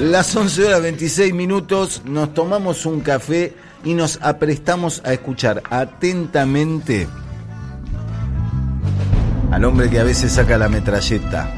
Las 11 horas 26 minutos, nos tomamos un café y nos aprestamos a escuchar atentamente al hombre que a veces saca la metralleta.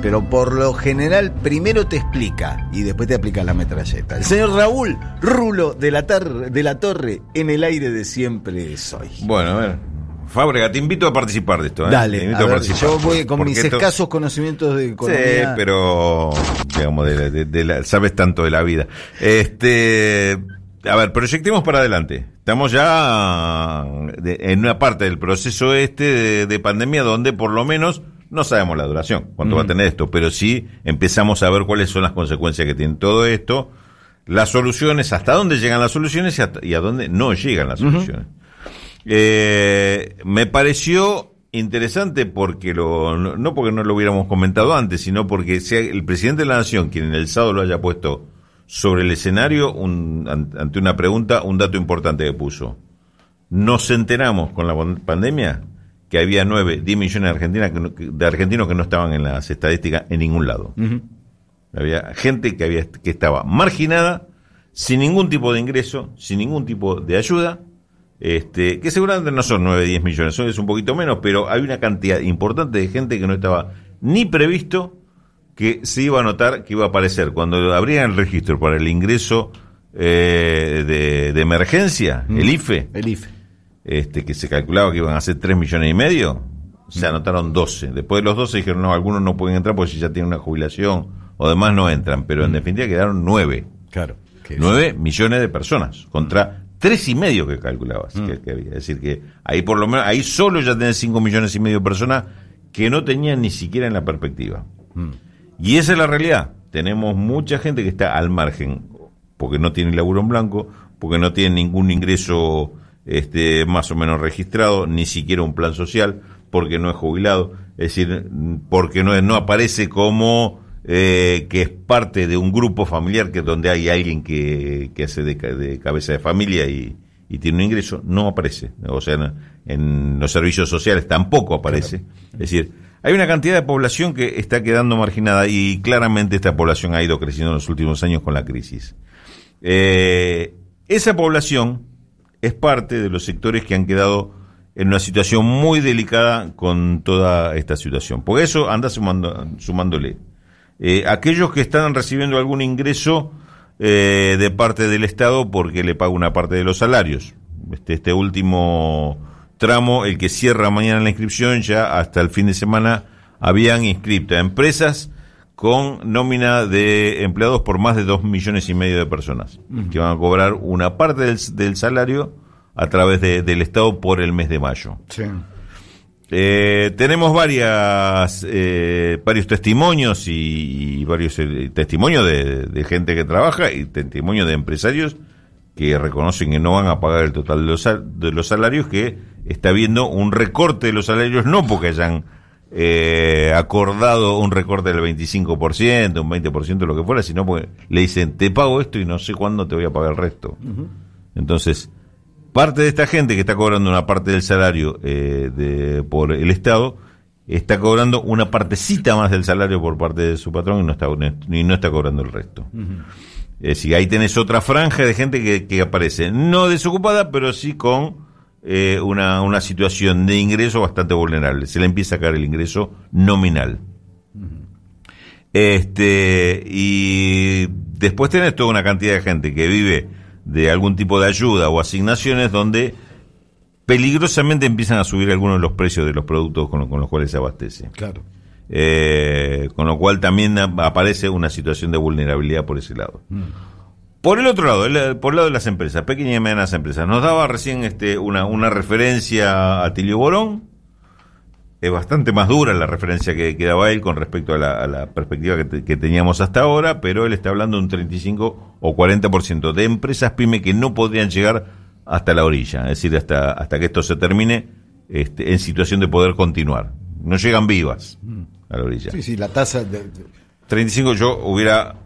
Pero por lo general primero te explica y después te aplica la metralleta. El señor Raúl Rulo de la, Torre en el aire de siempre soy. Bueno, a ver. Fábrega, te invito a participar de esto. ¿eh? Dale, yo voy con mis escasos conocimientos de economía. Sí, pero, digamos, de, sabes tanto de la vida. Este, a ver, proyectemos para adelante. Estamos ya en una parte del proceso este de, pandemia donde por lo menos no sabemos la duración, cuánto va a tener esto, pero sí empezamos a ver cuáles son las consecuencias que tiene todo esto, las soluciones, hasta dónde llegan las soluciones y, a dónde no llegan las soluciones. Eh, me pareció interesante porque lo, no porque no lo hubiéramos comentado antes, sino porque sea el presidente de la Nación quien en el sábado lo haya puesto sobre el escenario ante una pregunta, un dato importante que puso. Nos enteramos con la pandemia que había 9, 10 millones de, de argentinos que no estaban en las estadísticas en ningún lado. Había gente que, había, que estaba marginada, sin ningún tipo de ingreso, sin ningún tipo de ayuda, este, que seguramente no son 9, 10 millones, son es un poquito menos, pero hay una cantidad importante de gente que no estaba ni previsto que se iba a notar que iba a aparecer cuando abrían el registro para el ingreso eh, de, emergencia, mm. el IFE, el IFE, este, que se calculaba que iban a ser 3 millones y medio, se mm. anotaron 12. Después de los 12 dijeron, no, algunos no pueden entrar porque si ya tienen una jubilación o demás no entran, pero en mm. definitiva quedaron 9. Claro. 9 millones de personas contra tres y medio que calculabas que, había. Es decir, que ahí por lo menos, ahí solo ya tenés cinco millones y medio de personas que no tenían ni siquiera en la perspectiva. Y esa es la realidad. Tenemos mucha gente que está al margen, porque no tiene laburo en blanco, porque no tiene ningún ingreso este, más o menos registrado, ni siquiera un plan social, porque no es jubilado, es decir, porque no, no aparece como eh, que es parte de un grupo familiar que donde hay alguien que, que hace de, cabeza de familia y, tiene un ingreso, no aparece. O sea, en, los servicios sociales tampoco aparece. Es decir, hay una cantidad de población que está quedando marginada y claramente esta población ha ido creciendo en los últimos años con la crisis. Eh, esa población es parte de los sectores que han quedado en una situación muy delicada con toda esta situación. Porque eso anda sumando, sumándole eh, aquellos que están recibiendo algún ingreso eh, de parte del Estado porque le paga una parte de los salarios. Este, este último tramo, el que cierra mañana la inscripción, ya hasta el fin de semana habían inscrito a empresas con nómina de empleados por más de dos millones y medio de personas, que van a cobrar una parte del, salario a través del Estado por el mes de mayo. Sí. Eh, tenemos varias, eh, varios testimonios y, varios eh, testimonios de, gente que trabaja y testimonios de empresarios que reconocen que no van a pagar el total de los, de los salarios, que está habiendo un recorte de los salarios, no porque hayan eh, acordado un recorte del 25%, un 20%, lo que fuera, sino porque le dicen, te pago esto y no sé cuándo te voy a pagar el resto. Entonces, Parte de esta gente que está cobrando una parte del salario eh, de, por el Estado está cobrando una partecita más del salario por parte de su patrón y no está, y no está cobrando el resto. Es decir, ahí tenés otra franja de gente que, que aparece, no desocupada, pero sí con eh, una, una situación de ingreso bastante vulnerable. Se le empieza a caer el ingreso nominal. Este, y después tenés toda una cantidad de gente que vive de algún tipo de ayuda o asignaciones donde peligrosamente empiezan a subir algunos de los precios de los productos con, los cuales se abastece. Claro. Eh, con lo cual también aparece una situación de vulnerabilidad por ese lado. Mm. Por el otro lado, por el lado de las empresas, pequeñas y medianas empresas, nos daba recién este, una, una referencia a Tilio Borón, es bastante más dura la referencia que, daba él con respecto a la, perspectiva que, teníamos hasta ahora, pero él está hablando de un 35 o 40% de empresas pyme que no podrían llegar hasta la orilla, es decir, hasta, hasta que esto se termine este, en situación de poder continuar. No llegan vivas a la orilla. Sí, sí, la tasa de... 35 yo hubiera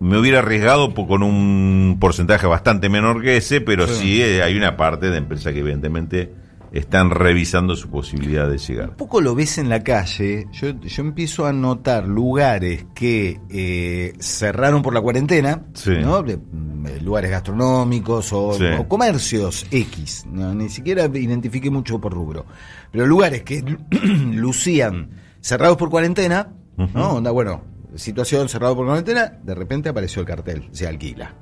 me hubiera arriesgado con un porcentaje bastante menor que ese, pero sí, eh, hay una parte de empresa que evidentemente están revisando su posibilidad de llegar. Un poco lo ves en la calle, yo, yo empiezo a notar lugares que eh, cerraron por la cuarentena, Sí. ¿no? Mm, lugares gastronómicos o, Sí. o comercios X, no, ni siquiera identifique mucho por rubro, pero lugares que lucían cerrados por cuarentena, ¿no? Onda, bueno, situación cerrado por cuarentena, de repente apareció el cartel, se alquila,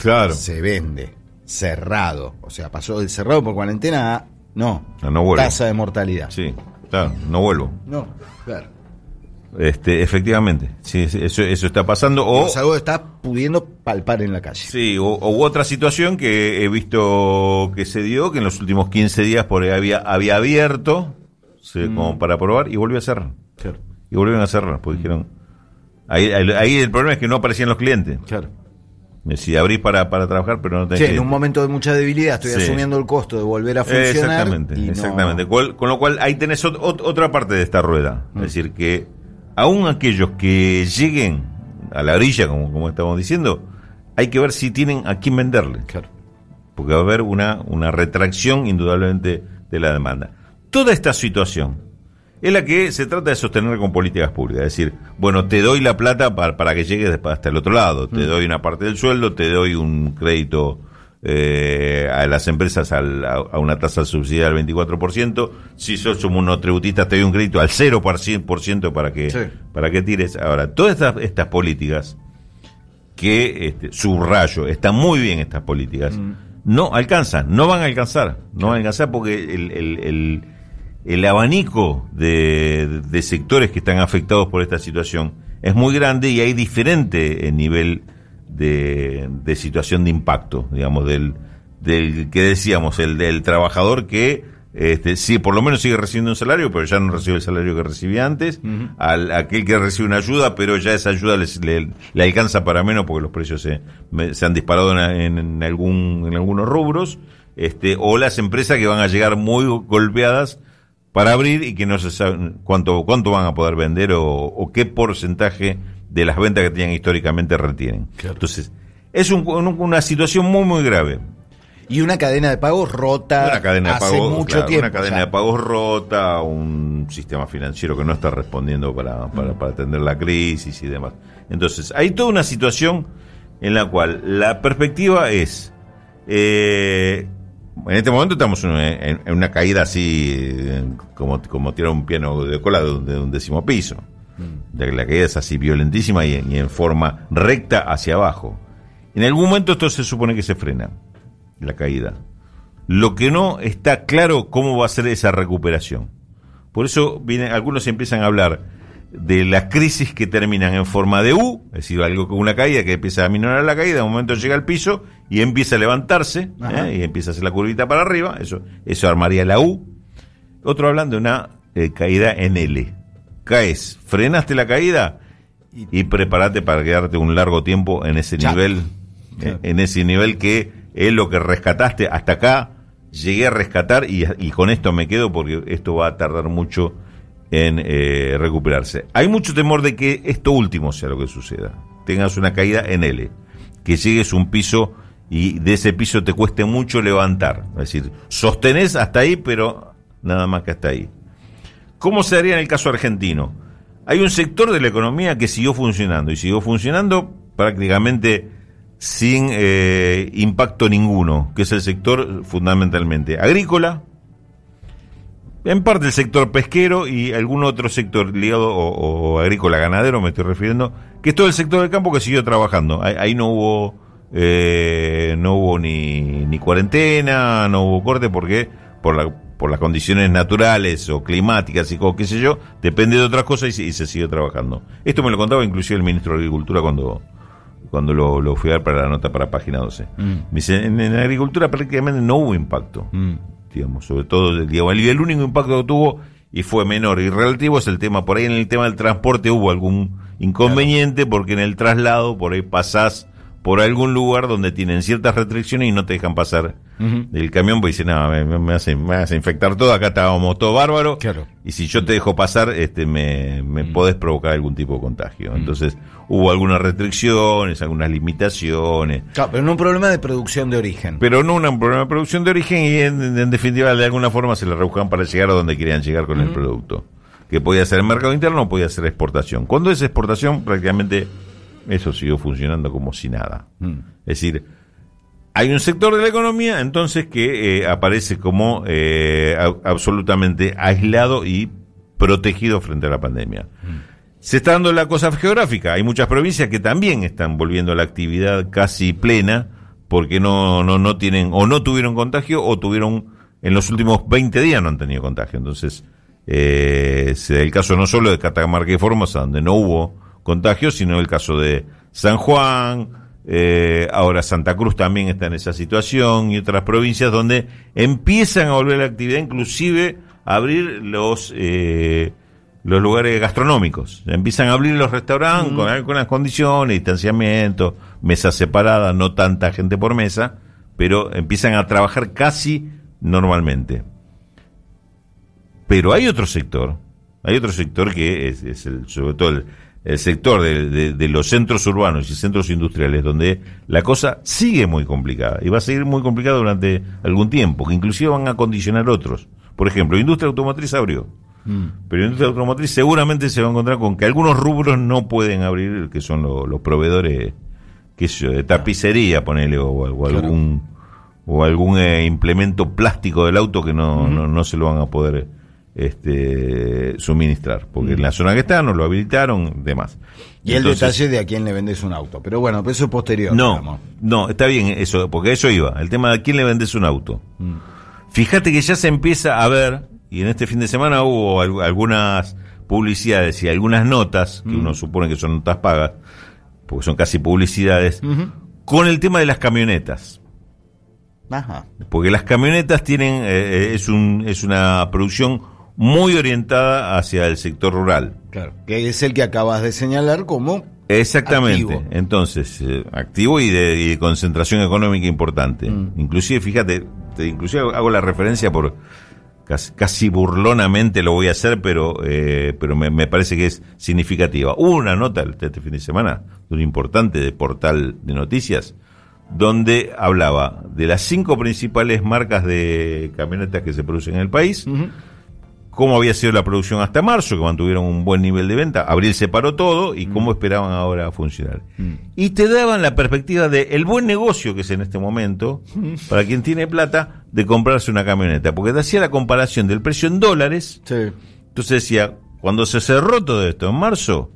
Claro. se vende, cerrado, o sea, pasó del cerrado por cuarentena a no, No, no tasa de mortalidad. Sí, claro, no vuelvo. No, claro. Este, efectivamente, sí, sí, eso, eso está pasando. O, Es algo que está pudiendo palpar en la calle. sí, o, o otra situación que he visto que se dio, que en los últimos 15 días por ahí había, había abierto sí, Mm. como para probar y volvió a cerrar. Claro. Y volvieron a cerrar, porque dijeron... Ahí, ahí, ahí el problema es que no aparecían los clientes. Claro. Si abrís para, para trabajar, pero no tenés Sí, en un momento de mucha debilidad estoy Sí. asumiendo el costo de volver a funcionar. Exactamente, y exactamente. Con lo cual ahí tenés ot- ot- otra parte de esta rueda. Mm. Es decir, que aún aquellos que lleguen a la orilla, como, como estamos diciendo, hay que ver si tienen a quién venderle. Claro. Porque va a haber una, una retracción indudablemente de la demanda. Toda esta situación es la que se trata de sostener con políticas públicas. Es decir, bueno, te doy la plata para, para que llegues hasta el otro lado. Mm. Te doy una parte del sueldo, te doy un crédito eh, a las empresas al- a, a una tasa subsidiada del 24%. Si sos un monotributista, te doy un crédito al 0% para que, Sí. para que tires. Ahora, todas estas, estas políticas que este, subrayo, están muy bien estas políticas, no alcanzan, no van a alcanzar, no van a alcanzar porque el, el, el, el abanico de, de sectores que están afectados por esta situación es muy grande y hay diferente nivel de, de situación de impacto, digamos, del, del que decíamos, el del trabajador que este, sí, por lo menos sigue recibiendo un salario, pero ya no recibe el salario que recibía antes, al aquel que recibe una ayuda, pero ya esa ayuda les- le, le alcanza para menos porque los precios se, se han disparado en, en- en algún, en algunos rubros, este, o las empresas que van a llegar muy golpeadas para abrir y que no se sabe cuánto, cuánto van a poder vender o, o qué porcentaje de las ventas que tenían históricamente retienen. Entonces, es un- un- una situación muy, muy grave. Y una cadena de pagos rota Una cadena de hace pagos, mucho claro, tiempo. una cadena ya. de pagos rota, un sistema financiero que no está respondiendo para, para, para atender la crisis y demás. Entonces, hay toda una situación en la cual la perspectiva es, eh, en este momento estamos en, una caída así, como, como tirar un piano de cola de, un- décimo piso. De que la caída es así violentísima y, en forma recta hacia abajo. En algún momento esto se supone que se frena, la caída. Lo que no está claro cómo va a ser esa recuperación. Por eso viene, algunos empiezan a hablar de las crisis que terminan en forma de U, es decir, algo con una caída que empieza a minorar la caída, de un momento llega al piso y empieza a levantarse. ¿eh? y empieza a hacer la curvita para arriba, eso, eso armaría la U. Otro hablan de una eh, caída en L. Caes, frenaste la caída y prepárate para quedarte un largo tiempo en ese Ya. nivel, Claro. eh, en ese nivel que es lo que rescataste hasta acá. Llegué a rescatar y, y con esto me quedo porque esto va a tardar mucho en eh, recuperarse. Hay mucho temor de que esto último sea lo que suceda. Tengas una caída en L, que llegues a un piso y de ese piso te cueste mucho levantar. Es decir, sostenés hasta ahí, pero nada más que hasta ahí. ¿Cómo se haría en el caso argentino? Hay un sector de la economía que siguió funcionando y siguió funcionando prácticamente sin eh, impacto ninguno, que es el sector fundamentalmente agrícola, en parte el sector pesquero y algún otro sector ligado o, agrícola ganadero, me estoy refiriendo, que es todo el sector del campo que siguió trabajando. Ahí no hubo eh, no hubo ni, ni cuarentena, no hubo corte porque por la por las condiciones naturales o climáticas y co- qué sé yo, depende de otras cosas y, se- y se siguió trabajando. Esto me lo contaba inclusive el ministro de Agricultura cuando cuando lo, lo fui a dar para la nota para página 12. Me dice, en, en agricultura prácticamente no hubo impacto Mm. digamos, sobre todo, digamos, el, el único impacto que tuvo y fue menor y relativo es el tema, por ahí en el tema del transporte hubo algún inconveniente porque en el traslado por ahí pasás por algún lugar donde tienen ciertas restricciones y no te dejan pasar el camión, porque dicen, no, me, me, hace, me hace infectar todo, acá estábamos todo bárbaro, Claro. y si yo te dejo pasar, este me, me podés provocar algún tipo de contagio. Entonces, hubo algunas restricciones, algunas limitaciones, Claro, pero no un problema de producción de origen. pero no un problema de producción de origen y en, en definitiva de alguna forma se le rebuscaban para llegar a donde querían llegar con el producto. Que podía ser el mercado interno o podía ser exportación. Cuando es exportación, prácticamente eso siguió funcionando como si nada. Es decir, hay un sector de la economía entonces que eh, aparece como eh, a- absolutamente aislado y protegido frente a la pandemia. Se está dando la cosa geográfica. Hay muchas provincias que también están volviendo a la actividad casi plena porque no, no, no tienen o no tuvieron contagio o tuvieron en los últimos 20 días no han tenido contagio. Entonces, eh, se da el caso no solo de Catamarca y Formosa, donde no hubo contagio, sino el caso de San Juan, eh, ahora Santa Cruz también está en esa situación y otras provincias donde empiezan a volver a la actividad, inclusive a abrir los eh, los lugares gastronómicos. Empiezan a abrir los restaurantes con algunas condiciones, distanciamiento, mesas separadas, no tanta gente por mesa, pero empiezan a trabajar casi normalmente. Pero hay otro sector, hay otro sector que es, es el, sobre todo el, el sector de, de- de los centros urbanos y centros industriales, donde la cosa sigue muy complicada y va a seguir muy complicada durante algún tiempo, que inclusive van a condicionar otros. Por ejemplo, industria automotriz abrió, pero industria automotriz seguramente se va a encontrar con que algunos rubros no pueden abrir, que son lo- los proveedores, qué sé yo, de tapicería, ponele, o, o Claro. algún o algún eh, implemento plástico del auto que no, no, no se lo van a poder este, suministrar, porque en la zona que está no lo habilitaron, demás. y el detalle de a quién le vendes un auto. Pero bueno, pero eso es posterior. No, digamos. no, está bien eso, porque eso iba, el tema de a quién le vendes un auto. Fíjate que ya se empieza a ver, y en este fin de semana hubo al- algunas publicidades y algunas notas, que uno supone que son notas pagas, porque son casi publicidades, con el tema de las camionetas. Ajá. Porque las camionetas tienen, eh, eh, es, un, es una producción muy orientada hacia el sector rural. Claro. Que es el que acabas de señalar como. Exactamente. Activo. Entonces, eh, activo y de, y de concentración económica importante. Mm. Inclusive, fíjate, te- inclusive hago la referencia por casi, casi burlonamente lo voy a hacer, pero eh, pero me, me parece que es significativa. Hubo una nota este, este fin de semana de un importante de portal de noticias donde hablaba de las cinco principales marcas de camionetas que se producen en el país, cómo había sido la producción hasta marzo, que mantuvieron un buen nivel de venta, abril se paró todo y cómo esperaban ahora funcionar. Y te daban la perspectiva de el buen negocio que es en este momento, para quien tiene plata, de comprarse una camioneta, porque te hacía la comparación del precio en dólares, Sí. entonces decía, cuando se cerró todo esto en marzo,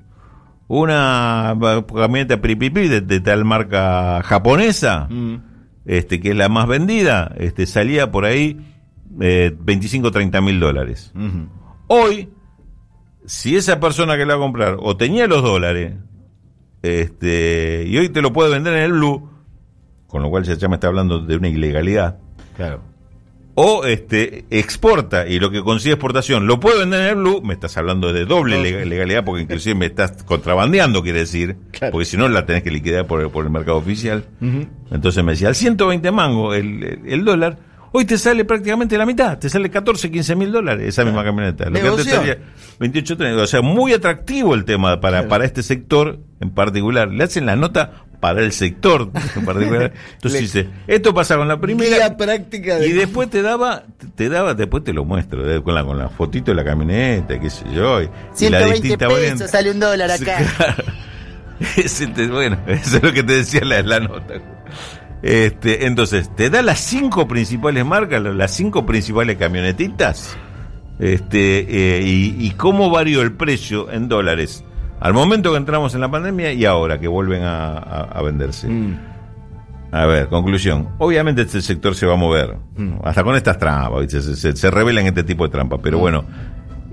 una camioneta pripipi de, de tal marca japonesa, este que es la más vendida, este salía por ahí eh, 25 30 mil dólares. Hoy, si esa persona que la va a comprar o tenía los dólares, este, y hoy te lo puede vender en el blue, con lo cual ya, me está hablando de una ilegalidad, Claro. o este exporta y lo que consigue exportación lo puede vender en el blue, me estás hablando de doble lega- legalidad porque inclusive me estás contrabandeando, quiere decir, Claro. porque si no la tenés que liquidar por el, por el mercado oficial. Entonces me decía, al 120 mango el- el dólar, hoy te sale prácticamente la mitad, te sale 14, 15 mil dólares esa misma camioneta. Lo que antes salía 28, 30, o sea, muy atractivo el tema para, para este sector en particular. Le hacen la nota para el sector en particular. Entonces dice, esto pasa con la primera. Práctica de. Y después te daba, te daba, después te lo muestro, con la, con la fotito de la camioneta, qué sé yo, y, y la 120 pesos, variante. sale un dólar acá. Bueno, eso es lo que te decía la, la nota. Este, entonces, te da las cinco principales marcas, la- las cinco principales camionetitas, este, eh, y, y cómo varió el precio en dólares al momento que entramos en la pandemia y ahora que vuelven a, a- a venderse. Mm. A ver, conclusión. Obviamente este sector se va a mover. Hasta con estas trampas, se, se, se revelan este tipo de trampas. Pero bueno,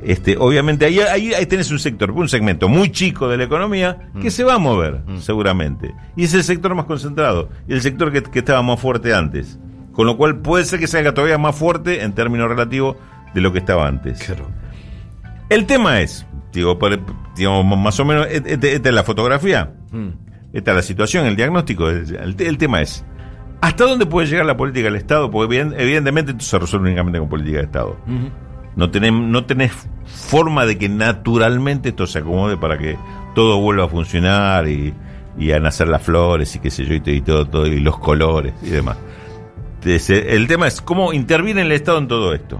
este, obviamente ahí, ahí, ahí tenés un sector, un segmento muy chico de la economía que se va a mover, seguramente. Y es el sector más concentrado. Y el sector que, que estaba más fuerte antes. Con lo cual puede ser que salga todavía más fuerte en términos relativos de lo que estaba antes. Claro. El tema es, digo, por- digamos, más o menos, et- et- esta es la fotografía. esta es la situación, el diagnóstico, el, el tema es, ¿hasta dónde puede llegar la política del Estado? Porque evidentemente esto se resuelve únicamente con política de Estado. No tenés, no forma de que naturalmente esto se acomode para que todo vuelva a funcionar y, y a nacer las flores y qué sé yo, y, todo, y los colores y demás. el tema es cómo interviene el Estado en todo esto.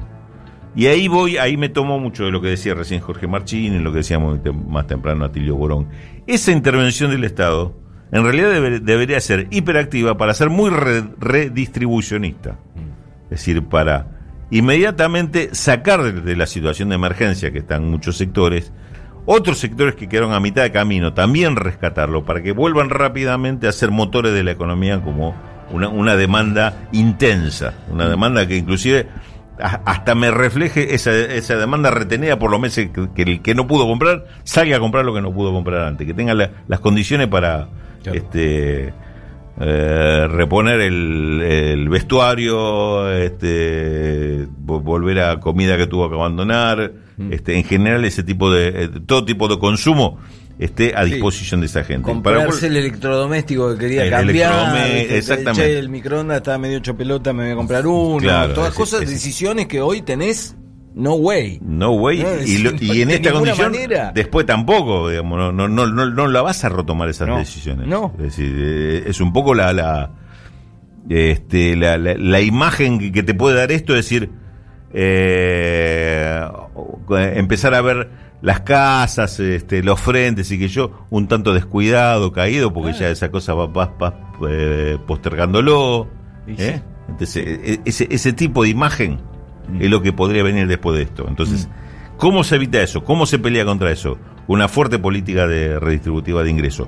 Y ahí voy, ahí me tomo mucho de lo que decía recién Jorge Marchín, en lo que decíamos más temprano Atilio Borón. Esa intervención del Estado, en realidad debería ser hiperactiva para ser muy redistribucionista. Es decir, para inmediatamente sacar de, la situación de emergencia que están muchos sectores, otros sectores que quedaron a mitad de camino, también rescatarlo para que vuelvan rápidamente a ser motores de la economía como una, una demanda intensa, una demanda que inclusive hasta me refleje esa, esa demanda retenida por los meses que, el que no pudo comprar salga a comprar lo que no pudo comprar antes, que tenga las condiciones para este eh, reponer el, vestuario, este volver a comida que tuvo que abandonar, mm. este en general ese tipo de eh, todo tipo de consumo esté a disposición de esa gente. Comprarse el electrodoméstico que quería cambiar. exactamente. el microondas estaba medio hecho pelota, me voy a comprar uno. todas cosas, decisiones que hoy tenés no way. No way. y, en esta condición, después tampoco, digamos, no, no, no, no, la vas a retomar esas decisiones. No. Es decir, eh, es un poco la, la, este, la, la, imagen que te puede dar esto, es decir, eh, empezar a ver las casas, este, los frentes y que yo un tanto descuidado, caído, porque ya esa cosa va, eh, postergándolo. Entonces, ese, ese tipo de imagen mm. es lo que podría venir después de esto. Entonces, mm. ¿cómo se evita eso? ¿Cómo se pelea contra eso? Una fuerte política de redistributiva de ingresos.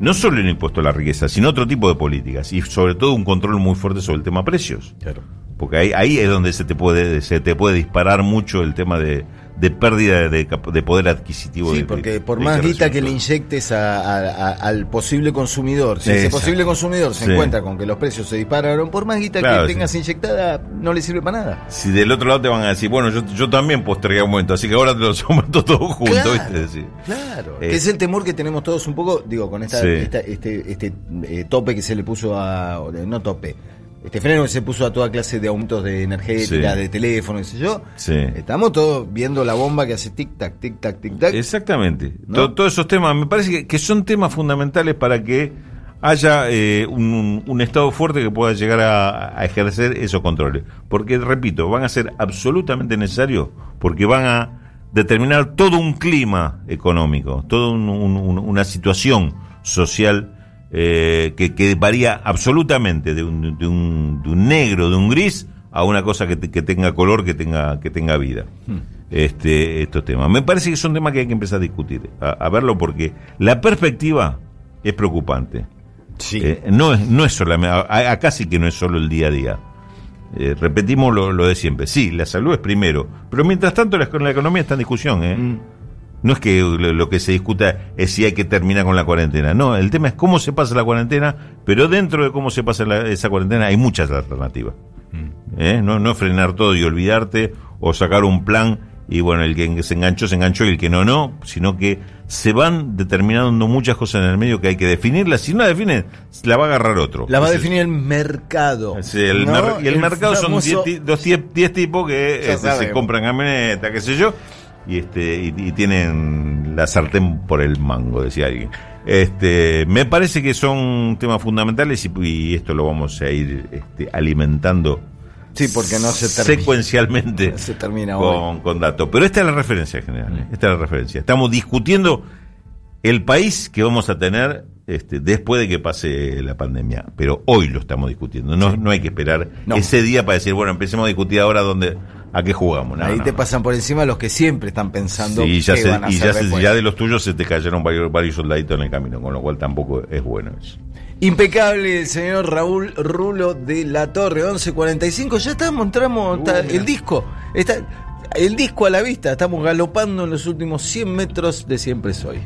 No solo el impuesto a la riqueza, sino otro tipo de políticas y sobre todo un control muy fuerte sobre el tema precios. Claro. Porque ahí, ahí es donde se te puede se te puede disparar mucho el tema de, de pérdida de, de, poder adquisitivo. Sí, porque por más guita que le inyectes al posible consumidor, si ese posible consumidor se encuentra con que los precios se dispararon, por más guita que tengas inyectada, no le sirve para nada. Si del otro lado te van a decir, bueno, yo, yo también postergué un momento, así que ahora te los aumento todos juntos, claro, Claro, eh, es el temor que tenemos todos un poco, digo, con esta, este, este eh, tope que se le puso a, no tope, este freno que se puso a toda clase de aumentos de energética, de teléfono, qué sé yo. Estamos todos viendo la bomba que hace tic-tac, tic-tac, tic-tac. Exactamente. todos esos temas, me parece que, son temas fundamentales para que haya eh, un, Estado fuerte que pueda llegar a, ejercer esos controles. Porque, repito, van a ser absolutamente necesarios porque van a determinar todo un clima económico, toda una situación social eh, que, varía absolutamente de un, de, un, de un, negro, de un gris, a una cosa que, que tenga color, que tenga, que tenga vida. Hmm. Este, estos temas. Me parece que son temas que hay que empezar a discutir, a, verlo, porque la perspectiva es preocupante. Sí. Eh, no, es, no es solamente, acá sí que no es solo el día a día. Eh, repetimos lo, lo, de siempre. Sí, la salud es primero, pero mientras tanto la, la economía está en discusión. ¿eh? Hmm. No es que lo que se discuta es si hay que terminar con la cuarentena. No, el tema es cómo se pasa la cuarentena, pero dentro de cómo se pasa esa cuarentena hay muchas alternativas. Mm. ¿Eh? No, no frenar todo y olvidarte o sacar un plan y bueno, el que se enganchó, se enganchó y el que no, no, sino que se van determinando muchas cosas en el medio que hay que definirlas. Si no la definen, la va a agarrar otro. La va a definir el mercado. el y el, mercado son 10 tipos que este, se compran camioneta, qué sé yo y este y, tienen la sartén por el mango, decía alguien. Este, me parece que son temas fundamentales y, esto lo vamos a ir este, alimentando. Sí, porque no se secuencialmente se termina con, con datos. Pero esta es la referencia general. ¿eh? Esta es la referencia. Estamos discutiendo el país que vamos a tener este, después de que pase la pandemia. Pero hoy lo estamos discutiendo. No, no hay que esperar ese día para decir, bueno, empecemos a discutir ahora dónde, a qué jugamos. Ahí te pasan por encima los que siempre están pensando y ya ya, de los tuyos se te cayeron varios, varios soldaditos en el camino, con lo cual tampoco es bueno eso. Impecable el señor Raúl Rulo de la Torre 1145. Ya estamos, entramos, el disco. Está, el disco a la vista. Estamos galopando en los últimos 100 metros de Siempre Soy.